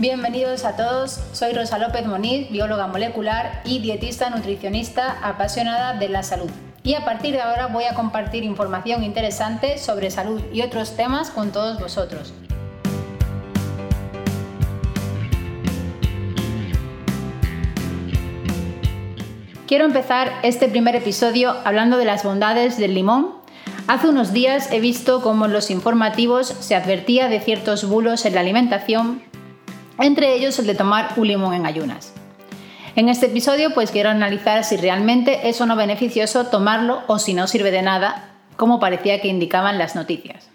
Bienvenidos a todos, soy Rosa López Moniz, bióloga molecular y dietista nutricionista apasionada de la salud. Y a partir de ahora voy a compartir información interesante sobre salud y otros temas con todos vosotros. Quiero empezar este primer episodio hablando de las bondades del limón. Hace unos días he visto cómo en los informativos se advertía de ciertos bulos en la alimentación, entre ellos el de tomar un limón en ayunas. En este episodio pues quiero analizar si realmente es o no beneficioso tomarlo o si no sirve de nada, como parecía que indicaban las noticias.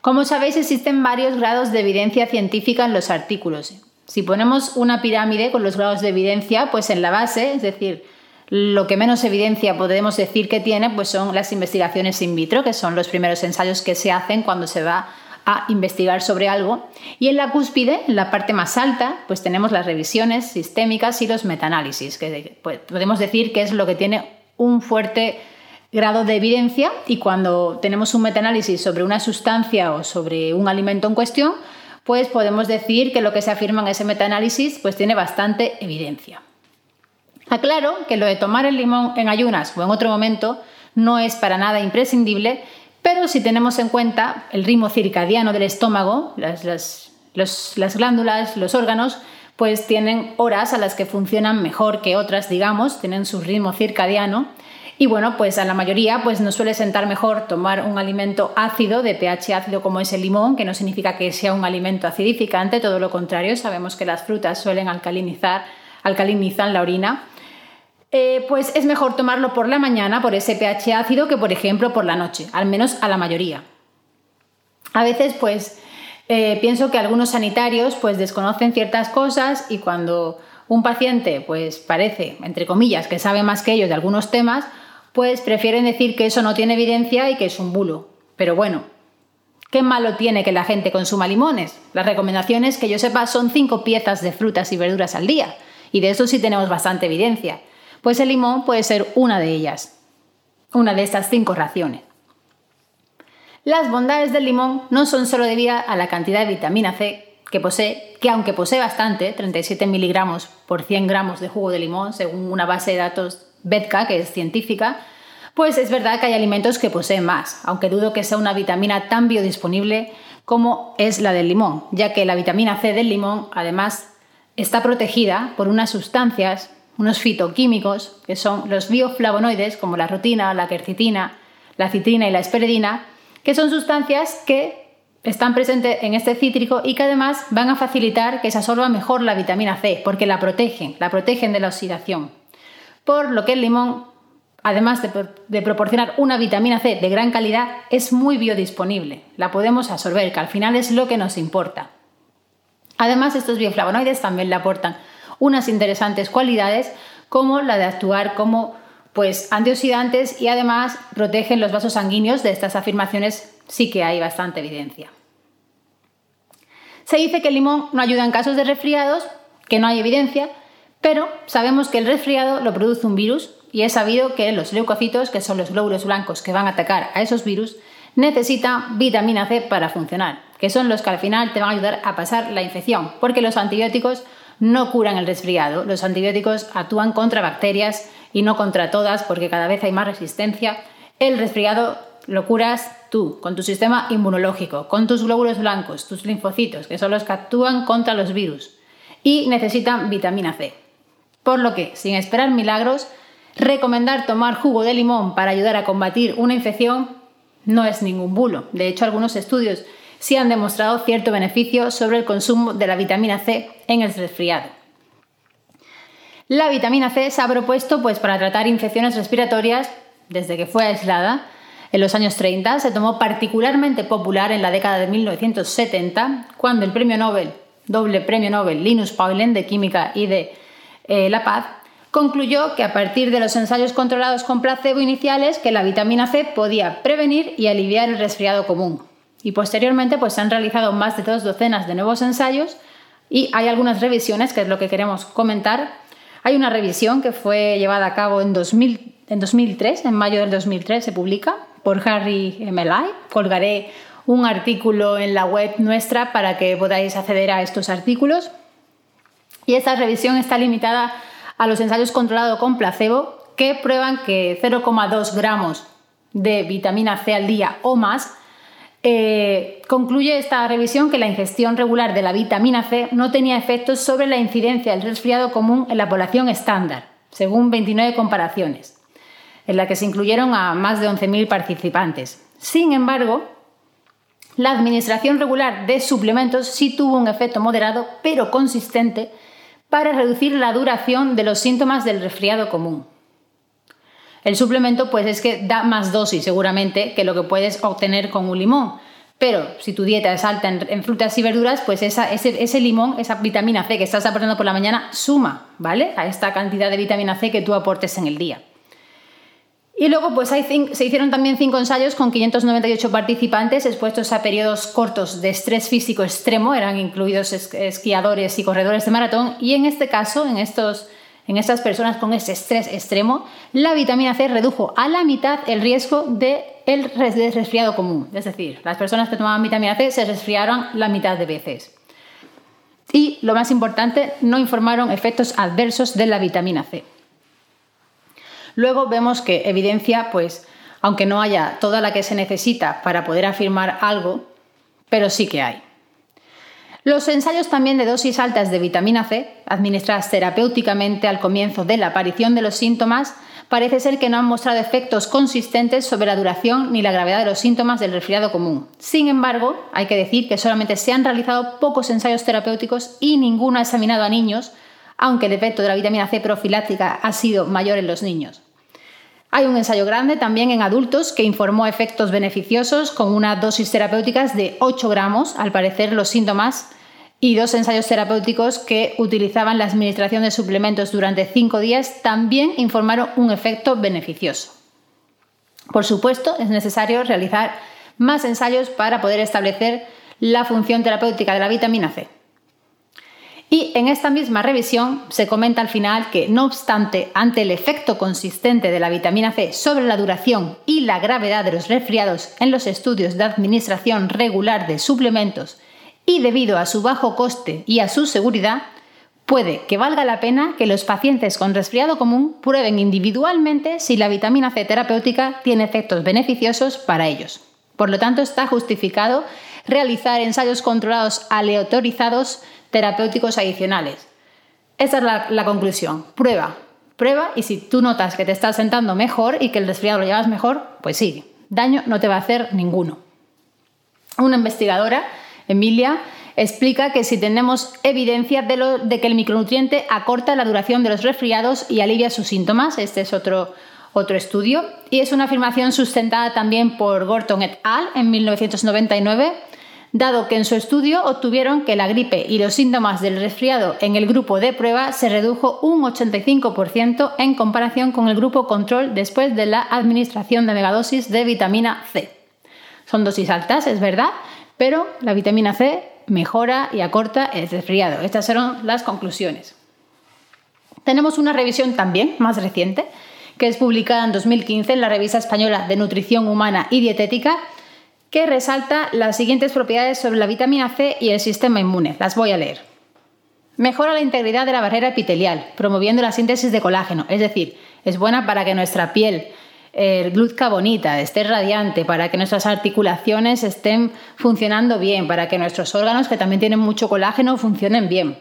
Como sabéis existen varios grados de evidencia científica en los artículos si ponemos una pirámide con los grados de evidencia, pues en la base, es decir, lo que menos evidencia podemos decir que tiene, pues son las investigaciones in vitro, que son los primeros ensayos que se hacen cuando se va a investigar sobre algo. Y en la cúspide, en la parte más alta, pues tenemos las revisiones sistémicas y los metaanálisis, que pues, podemos decir que es lo que tiene un fuerte grado de evidencia y cuando tenemos un metaanálisis sobre una sustancia o sobre un alimento en cuestión, pues podemos decir que lo que se afirma en ese metaanálisis pues tiene bastante evidencia. Aclaro que lo de tomar el limón en ayunas o en otro momento no es para nada imprescindible, pero si tenemos en cuenta el ritmo circadiano del estómago, las, las glándulas, los órganos, pues tienen horas a las que funcionan mejor que otras, digamos, tienen su ritmo circadiano y bueno, pues a la mayoría pues nos suele sentar mejor tomar un alimento ácido, de pH ácido como es el limón, que no significa que sea un alimento acidificante, todo lo contrario, sabemos que las frutas suelen alcalinizar, alcalinizan la orina. Eh, pues es mejor tomarlo por la mañana por ese pH ácido que por ejemplo por la noche, al menos a la mayoría. A veces pues eh, pienso que algunos sanitarios pues desconocen ciertas cosas y cuando un paciente pues parece, entre comillas, que sabe más que ellos de algunos temas, pues prefieren decir que eso no tiene evidencia y que es un bulo. Pero bueno, ¿qué malo tiene que la gente consuma limones? Las recomendaciones, que yo sepa, son cinco piezas de frutas y verduras al día, y de eso sí tenemos bastante evidencia. Pues el limón puede ser una de ellas, una de estas cinco raciones. Las bondades del limón no son solo debidas a la cantidad de vitamina C que posee, que aunque posee bastante, 37 miligramos por 100 gramos de jugo de limón, según una base de datos Betka, que es científica, pues es verdad que hay alimentos que poseen más, aunque dudo que sea una vitamina tan biodisponible como es la del limón, ya que la vitamina C del limón además está protegida por unas sustancias, unos fitoquímicos, que son los bioflavonoides como la rutina, la quercitina, la citrina y la esperidina, que son sustancias que están presentes en este cítrico y que además van a facilitar que se absorba mejor la vitamina C, porque la protegen, la protegen de la oxidación por lo que el limón, además de, proporcionar una vitamina C de gran calidad, es muy biodisponible. La podemos absorber, que al final es lo que nos importa. Además, estos bioflavonoides también le aportan unas interesantes cualidades como la de actuar como pues, antioxidantes y además protegen los vasos sanguíneos. De estas afirmaciones sí que hay bastante evidencia. Se dice que el limón no ayuda en casos de resfriados, que no hay evidencia, pero sabemos que el resfriado lo produce un virus y es sabido que los leucocitos, que son los glóbulos blancos que van a atacar a esos virus, necesitan vitamina C para funcionar, que son los que al final te van a ayudar a pasar la infección, porque los antibióticos no curan el resfriado, los antibióticos actúan contra bacterias y no contra todas, porque cada vez hay más resistencia. El resfriado lo curas tú, con tu sistema inmunológico, con tus glóbulos blancos, tus linfocitos, que son los que actúan contra los virus, y necesitan vitamina C. Por lo que, sin esperar milagros, recomendar tomar jugo de limón para ayudar a combatir una infección no es ningún bulo. De hecho, algunos estudios sí han demostrado cierto beneficio sobre el consumo de la vitamina C en el resfriado. La vitamina C se ha propuesto pues, para tratar infecciones respiratorias desde que fue aislada. En los años 30 se tomó particularmente popular en la década de 1970, cuando el premio Nobel, doble premio Nobel Linus Pauling de Química y de eh, la Paz, concluyó que a partir de los ensayos controlados con placebo iniciales que la vitamina C podía prevenir y aliviar el resfriado común. Y posteriormente pues, se han realizado más de dos docenas de nuevos ensayos y hay algunas revisiones, que es lo que queremos comentar. Hay una revisión que fue llevada a cabo en, 2000, en 2003, en mayo del 2003 se publica, por Harry Melai. Colgaré un artículo en la web nuestra para que podáis acceder a estos artículos. Y esta revisión está limitada a los ensayos controlados con placebo que prueban que 0,2 gramos de vitamina C al día o más eh, concluye esta revisión que la ingestión regular de la vitamina C no tenía efectos sobre la incidencia del resfriado común en la población estándar, según 29 comparaciones, en la que se incluyeron a más de 11.000 participantes. Sin embargo, la administración regular de suplementos sí tuvo un efecto moderado pero consistente para reducir la duración de los síntomas del resfriado común. El suplemento pues es que da más dosis seguramente que lo que puedes obtener con un limón. Pero si tu dieta es alta en, frutas y verduras, pues ese, limón, esa vitamina C que estás aportando por la mañana, suma, ¿vale? A esta cantidad de vitamina C que tú aportes en el día. Y luego pues se hicieron también cinco ensayos con 598 participantes expuestos a periodos cortos de estrés físico extremo, eran incluidos esquiadores y corredores de maratón, y en este caso, en estos en estas personas con ese estrés extremo, la vitamina C redujo a la mitad el riesgo de el resfriado común. Es decir, las personas que tomaban vitamina C se resfriaron la mitad de veces. Y lo más importante, no informaron efectos adversos de la vitamina C. Luego vemos que evidencia, pues, aunque no haya toda la que se necesita para poder afirmar algo, pero sí que hay. Los ensayos también de dosis altas de vitamina C, administradas terapéuticamente al comienzo de la aparición de los síntomas, parece ser que no han mostrado efectos consistentes sobre la duración ni la gravedad de los síntomas del resfriado común. Sin embargo, hay que decir que solamente se han realizado pocos ensayos terapéuticos y ninguno ha examinado a niños, aunque el efecto de la vitamina C profiláctica ha sido mayor en los niños. Hay un ensayo grande también en adultos que informó efectos beneficiosos con una dosis terapéuticas de 8 gramos, al parecer los síntomas, y dos ensayos terapéuticos que utilizaban la administración de suplementos durante 5 días también informaron un efecto beneficioso. Por supuesto, es necesario realizar más ensayos para poder establecer la función terapéutica de la vitamina C. Y en esta misma revisión se comenta al final que, no obstante, ante el efecto consistente de la vitamina C sobre la duración y la gravedad de los resfriados en los estudios de administración regular de suplementos y debido a su bajo coste y a su seguridad, puede que valga la pena que los pacientes con resfriado común prueben individualmente si la vitamina C terapéutica tiene efectos beneficiosos para ellos. Por lo tanto, está justificado realizar ensayos controlados aleatorizados terapéuticos adicionales. Esa es la, conclusión. Prueba, prueba y si tú notas que te estás sentando mejor y que el resfriado lo llevas mejor, pues sí, daño no te va a hacer ninguno. Una investigadora, Emilia, explica que si tenemos evidencia de, de, que el micronutriente acorta la duración de los resfriados y alivia sus síntomas, este es otro, otro estudio, y es una afirmación sustentada también por Gorton et al. en 1999 dado que en su estudio obtuvieron que la gripe y los síntomas del resfriado en el grupo de prueba se redujo un 85% en comparación con el grupo control después de la administración de megadosis de vitamina C. Son dosis altas, es verdad, pero la vitamina C mejora y acorta el resfriado. Estas fueron las conclusiones. Tenemos una revisión también más reciente, que es publicada en 2015 en la revista española de Nutrición Humana y Dietética, que resalta las siguientes propiedades sobre la vitamina C y el sistema inmune. Las voy a leer. Mejora la integridad de la barrera epitelial, promoviendo la síntesis de colágeno, es decir, es buena para que nuestra piel eh, luzca bonita, esté radiante, para que nuestras articulaciones estén funcionando bien, para que nuestros órganos, que también tienen mucho colágeno, funcionen bien.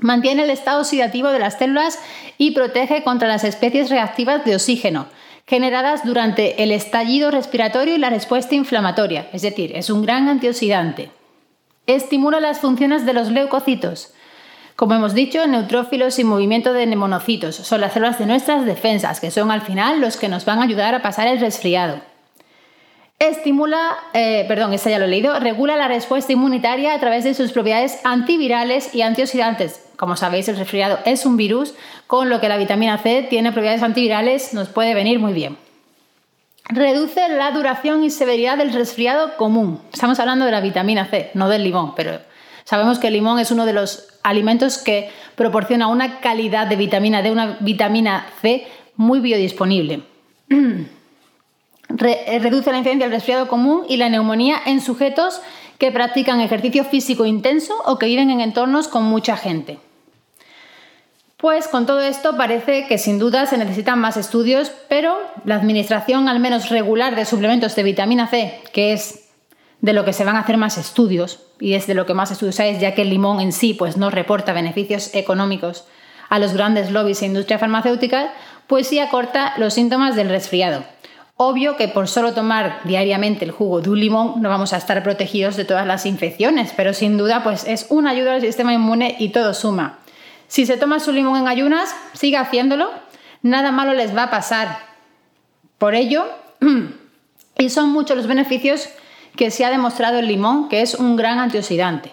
Mantiene el estado oxidativo de las células y protege contra las especies reactivas de oxígeno, generadas durante el estallido respiratorio y la respuesta inflamatoria, es decir, es un gran antioxidante. Estimula las funciones de los leucocitos. Como hemos dicho, neutrófilos y movimiento de monocitos son las células de nuestras defensas, que son al final los que nos van a ayudar a pasar el resfriado. Estimula, eh, perdón, esta ya lo he leído, regula la respuesta inmunitaria a través de sus propiedades antivirales y antioxidantes, como sabéis, el resfriado es un virus, con lo que la vitamina C tiene propiedades antivirales, nos puede venir muy bien. Reduce la duración y severidad del resfriado común. Estamos hablando de la vitamina C, no del limón, pero sabemos que el limón es uno de los alimentos que proporciona una calidad de vitamina D, una vitamina C muy biodisponible. eh, reduce la incidencia del resfriado común y la neumonía en sujetos que practican ejercicio físico intenso o que viven en entornos con mucha gente. Pues con todo esto parece que sin duda se necesitan más estudios, pero la administración al menos regular de suplementos de vitamina C, que es de lo que se van a hacer más estudios, y es de lo que más estudios hay, ya que el limón en sí pues, no reporta beneficios económicos a los grandes lobbies e industria farmacéutica, pues sí acorta los síntomas del resfriado. Obvio que por solo tomar diariamente el jugo de un limón no vamos a estar protegidos de todas las infecciones, pero sin duda pues es una ayuda al sistema inmune y todo suma. Si se toma su limón en ayunas, siga haciéndolo, nada malo les va a pasar. Por ello, y son muchos los beneficios que se ha demostrado el limón, que es un gran antioxidante.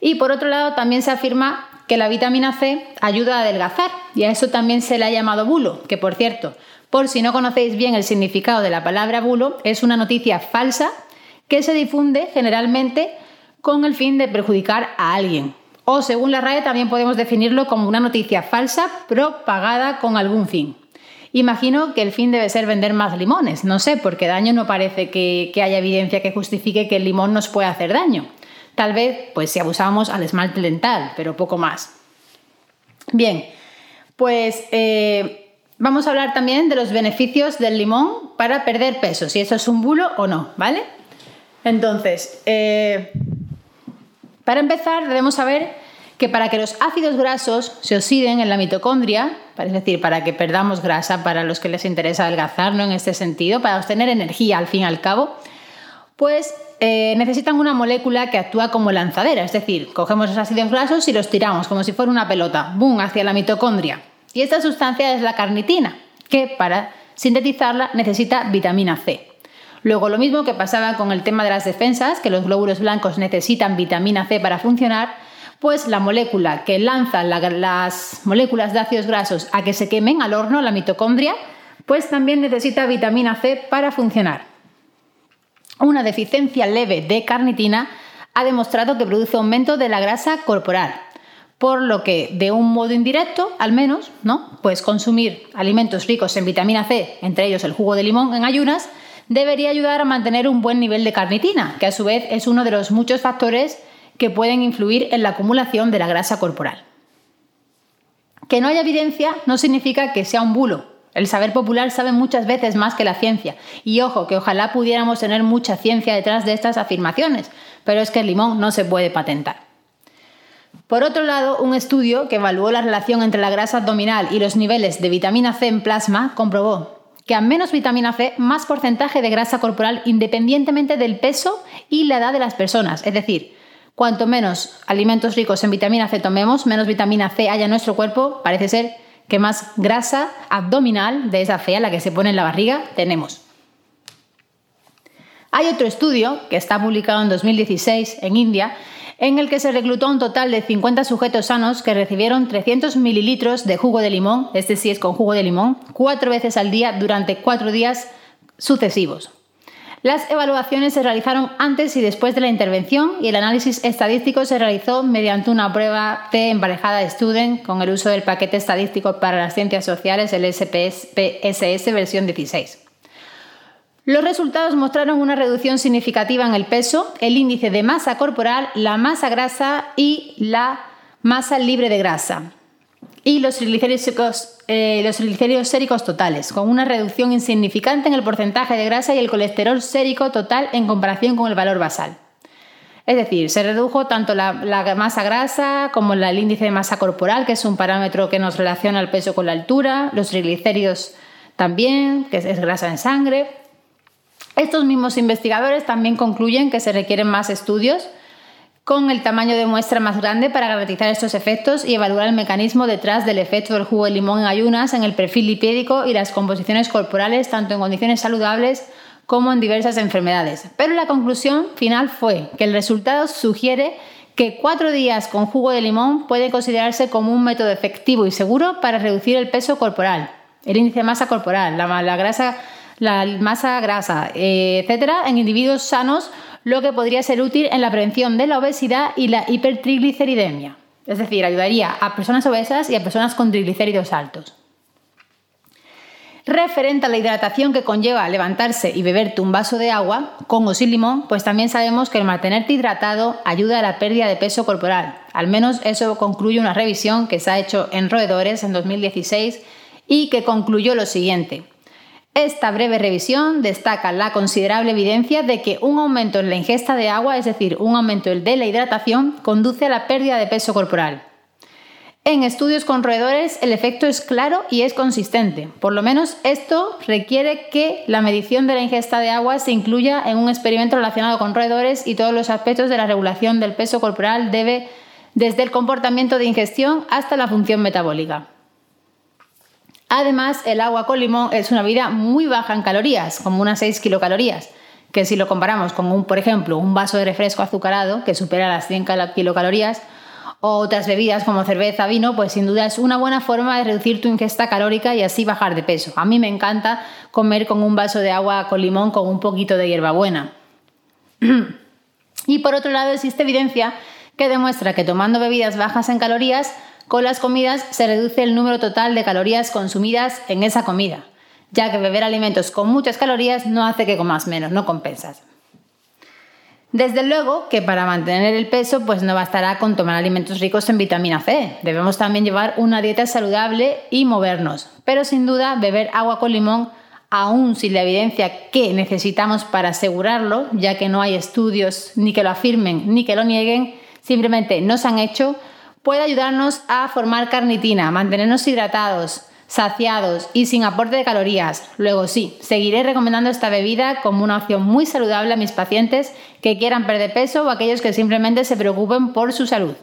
Y por otro lado, también se afirma que la vitamina C ayuda a adelgazar, y a eso también se le ha llamado bulo, que por cierto, por si no conocéis bien el significado de la palabra bulo, es una noticia falsa que se difunde generalmente con el fin de perjudicar a alguien. O según la RAE también podemos definirlo como una noticia falsa propagada con algún fin. Imagino que el fin debe ser vender más limones, no sé, porque daño no parece que, haya evidencia que justifique que el limón nos pueda hacer daño. Tal vez, pues si abusamos al esmalte dental, pero poco más. Bien, pues eh, vamos a hablar también de los beneficios del limón para perder peso, si eso es un bulo o no, ¿vale? Entonces, eh, para empezar, debemos saber que para que los ácidos grasos se oxiden en la mitocondria, es decir, para que perdamos grasa, para los que les interesa adelgazar, ¿no? En este sentido, para obtener energía al fin y al cabo, pues eh, necesitan una molécula que actúa como lanzadera, es decir, cogemos los ácidos grasos y los tiramos como si fuera una pelota, ¡boom!, hacia la mitocondria. Y esta sustancia es la carnitina, que para sintetizarla necesita vitamina C. Luego, lo mismo que pasaba con el tema de las defensas, que los glóbulos blancos necesitan vitamina C para funcionar, pues la molécula que lanza las moléculas de ácidos grasos a que se quemen al horno, la mitocondria, pues también necesita vitamina C para funcionar. Una deficiencia leve de carnitina ha demostrado que produce aumento de la grasa corporal, por lo que de un modo indirecto, al menos, ¿no? Pues consumir alimentos ricos en vitamina C, entre ellos el jugo de limón en ayunas, debería ayudar a mantener un buen nivel de carnitina, que a su vez es uno de los muchos factores que pueden influir en la acumulación de la grasa corporal. Que no haya evidencia no significa que sea un bulo. El saber popular sabe muchas veces más que la ciencia. Y ojo, que ojalá pudiéramos tener mucha ciencia detrás de estas afirmaciones, pero es que el limón no se puede patentar. Por otro lado, un estudio que evaluó la relación entre la grasa abdominal y los niveles de vitamina C en plasma comprobó que a menos vitamina C, más porcentaje de grasa corporal independientemente del peso y la edad de las personas. Es decir, cuanto menos alimentos ricos en vitamina C tomemos, menos vitamina C haya en nuestro cuerpo, parece ser que más grasa abdominal de esa fea, la que se pone en la barriga, tenemos. Hay otro estudio que está publicado en 2016 en India en el que se reclutó un total de 50 sujetos sanos que recibieron 300 mililitros de jugo de limón, este sí es con jugo de limón, cuatro veces al día durante cuatro días sucesivos. Las evaluaciones se realizaron antes y después de la intervención y el análisis estadístico se realizó mediante una prueba de emparejada de Student con el uso del paquete estadístico para las ciencias sociales, el SPSS versión 16. Los resultados mostraron una reducción significativa en el peso, el índice de masa corporal, la masa grasa y la masa libre de grasa y los triglicéridos, eh, los triglicéridos séricos totales, con una reducción insignificante en el porcentaje de grasa y el colesterol sérico total en comparación con el valor basal. Es decir, se redujo tanto la, masa grasa como el índice de masa corporal, que es un parámetro que nos relaciona el peso con la altura, los triglicéridos también, que es grasa en sangre, estos mismos investigadores también concluyen que se requieren más estudios con el tamaño de muestra más grande para garantizar estos efectos y evaluar el mecanismo detrás del efecto del jugo de limón en ayunas en el perfil lipídico y las composiciones corporales tanto en condiciones saludables como en diversas enfermedades. Pero la conclusión final fue que el resultado sugiere que cuatro días con jugo de limón puede considerarse como un método efectivo y seguro para reducir el peso corporal, el índice de masa corporal, la, la grasa la masa grasa, eh, etcétera, en individuos sanos, lo que podría ser útil en la prevención de la obesidad y la hipertrigliceridemia. Es decir, ayudaría a personas obesas y a personas con triglicéridos altos. Referente a la hidratación que conlleva levantarse y beberte un vaso de agua, con o sin limón, pues también sabemos que el mantenerte hidratado ayuda a la pérdida de peso corporal. Al menos eso concluye una revisión que se ha hecho en roedores en 2016 y que concluyó lo siguiente. Esta breve revisión destaca la considerable evidencia de que un aumento en la ingesta de agua, es decir, un aumento de la hidratación, conduce a la pérdida de peso corporal. En estudios con roedores el efecto es claro y es consistente. Por lo menos esto requiere que la medición de la ingesta de agua se incluya en un experimento relacionado con roedores y todos los aspectos de la regulación del peso corporal debe desde el comportamiento de ingestión hasta la función metabólica. Además, el agua con limón es una bebida muy baja en calorías, como unas 6 kilocalorías, que si lo comparamos con, un, por ejemplo, un vaso de refresco azucarado, que supera las 100 kilocalorías, o otras bebidas como cerveza, vino, pues sin duda es una buena forma de reducir tu ingesta calórica y así bajar de peso. A mí me encanta comer con un vaso de agua con limón con un poquito de hierbabuena. y por otro lado existe evidencia que demuestra que tomando bebidas bajas en calorías, con las comidas se reduce el número total de calorías consumidas en esa comida, ya que beber alimentos con muchas calorías no hace que comas menos, no compensas. Desde luego que para mantener el peso pues no bastará con tomar alimentos ricos en vitamina C. Debemos también llevar una dieta saludable y movernos. Pero sin duda beber agua con limón, aún sin la evidencia que necesitamos para asegurarlo, ya que no hay estudios ni que lo afirmen ni que lo nieguen, simplemente no se han hecho, puede ayudarnos a formar carnitina, mantenernos hidratados, saciados y sin aporte de calorías. Luego sí, seguiré recomendando esta bebida como una opción muy saludable a mis pacientes que quieran perder peso o aquellos que simplemente se preocupen por su salud.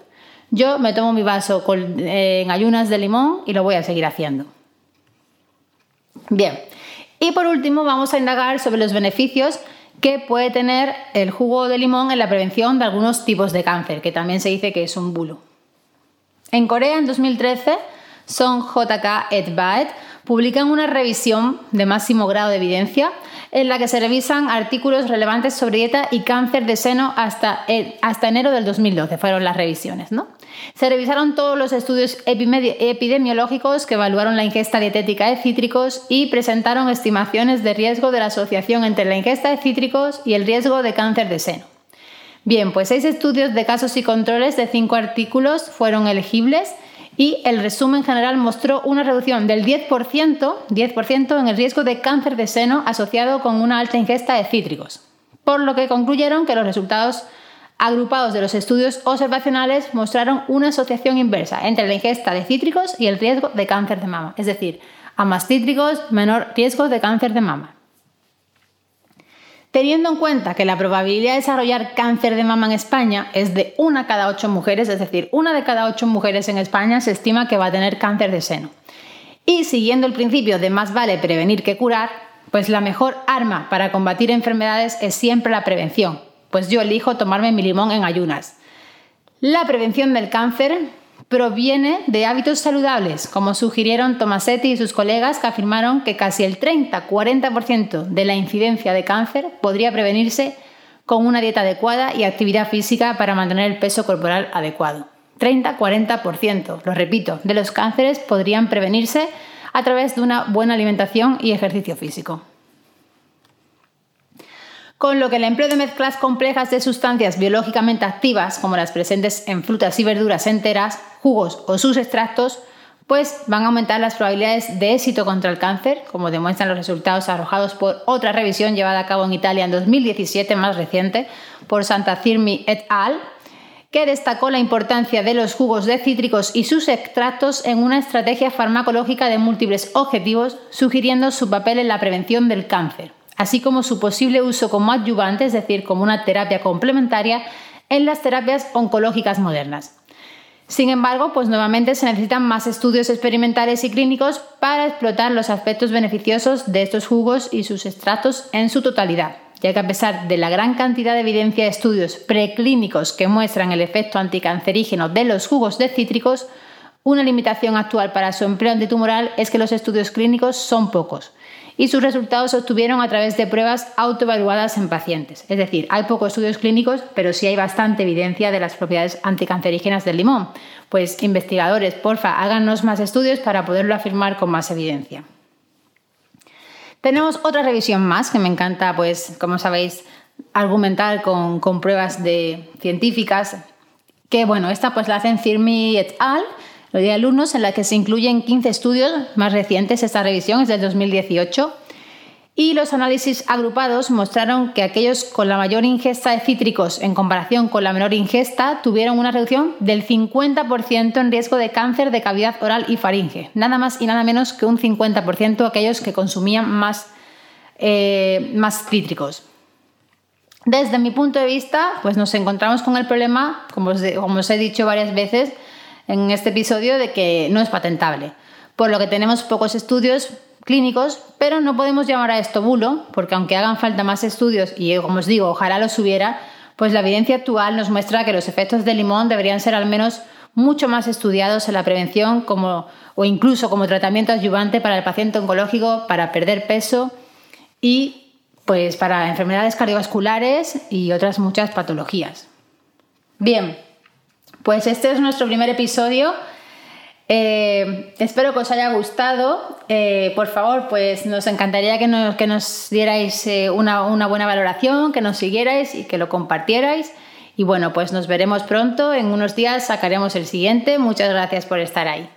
Yo me tomo mi vaso eh, en ayunas de limón y lo voy a seguir haciendo. Bien, y por último vamos a indagar sobre los beneficios que puede tener el jugo de limón en la prevención de algunos tipos de cáncer, que también se dice que es un bulo. En Corea en 2013 son JK et Baet, publican una revisión de máximo grado de evidencia en la que se revisan artículos relevantes sobre dieta y cáncer de seno hasta, hasta enero del 2012, fueron las revisiones. ¿no? Se revisaron todos los estudios epidemiológicos que evaluaron la ingesta dietética de cítricos y presentaron estimaciones de riesgo de la asociación entre la ingesta de cítricos y el riesgo de cáncer de seno. Bien, pues seis estudios de casos y controles de cinco artículos fueron elegibles y el resumen general mostró una reducción del 10%, 10 en el riesgo de cáncer de seno asociado con una alta ingesta de cítricos, por lo que concluyeron que los resultados agrupados de los estudios observacionales mostraron una asociación inversa entre la ingesta de cítricos y el riesgo de cáncer de mama, es decir, a más cítricos, menor riesgo de cáncer de mama. Teniendo en cuenta que la probabilidad de desarrollar cáncer de mama en España es de una cada ocho mujeres, es decir, una de cada ocho mujeres en España se estima que va a tener cáncer de seno. Y siguiendo el principio de más vale prevenir que curar, pues la mejor arma para combatir enfermedades es siempre la prevención, pues yo elijo tomarme mi limón en ayunas. La prevención del cáncer proviene de hábitos saludables, como sugirieron Tomasetti y sus colegas que afirmaron que casi el 30-40% de la incidencia de cáncer podría prevenirse con una dieta adecuada y actividad física para mantener el peso corporal adecuado. 30-40%, lo repito, de los cánceres podrían prevenirse a través de una buena alimentación y ejercicio físico con lo que el empleo de mezclas complejas de sustancias biológicamente activas, como las presentes en frutas y verduras enteras, jugos o sus extractos, pues van a aumentar las probabilidades de éxito contra el cáncer, como demuestran los resultados arrojados por otra revisión llevada a cabo en Italia en 2017, más reciente, por Santa Cirmi et al., que destacó la importancia de los jugos de cítricos y sus extractos en una estrategia farmacológica de múltiples objetivos, sugiriendo su papel en la prevención del cáncer así como su posible uso como adyuvante, es decir, como una terapia complementaria en las terapias oncológicas modernas. Sin embargo, pues nuevamente se necesitan más estudios experimentales y clínicos para explotar los aspectos beneficiosos de estos jugos y sus extractos en su totalidad, ya que a pesar de la gran cantidad de evidencia de estudios preclínicos que muestran el efecto anticancerígeno de los jugos de cítricos, una limitación actual para su empleo antitumoral es que los estudios clínicos son pocos y sus resultados se obtuvieron a través de pruebas autoevaluadas en pacientes. Es decir, hay pocos estudios clínicos, pero sí hay bastante evidencia de las propiedades anticancerígenas del limón. Pues investigadores, porfa, háganos más estudios para poderlo afirmar con más evidencia. Tenemos otra revisión más que me encanta, pues, como sabéis, argumentar con, con pruebas científicas. Que bueno, esta pues la hacen Firmi et al lo de alumnos, en la que se incluyen 15 estudios más recientes. Esta revisión es del 2018. Y los análisis agrupados mostraron que aquellos con la mayor ingesta de cítricos en comparación con la menor ingesta tuvieron una reducción del 50% en riesgo de cáncer de cavidad oral y faringe. Nada más y nada menos que un 50% aquellos que consumían más, eh, más cítricos. Desde mi punto de vista, pues nos encontramos con el problema, como os he dicho varias veces, en este episodio de que no es patentable, por lo que tenemos pocos estudios clínicos, pero no podemos llamar a esto bulo, porque aunque hagan falta más estudios, y como os digo, ojalá los hubiera, pues la evidencia actual nos muestra que los efectos del limón deberían ser al menos mucho más estudiados en la prevención como, o incluso como tratamiento adyuvante para el paciente oncológico para perder peso y pues para enfermedades cardiovasculares y otras muchas patologías. Bien, pues este es nuestro primer episodio. Eh, espero que os haya gustado. Eh, por favor, pues nos encantaría que nos, que nos dierais eh, una, una buena valoración, que nos siguierais y que lo compartierais. Y bueno, pues nos veremos pronto. En unos días sacaremos el siguiente. Muchas gracias por estar ahí.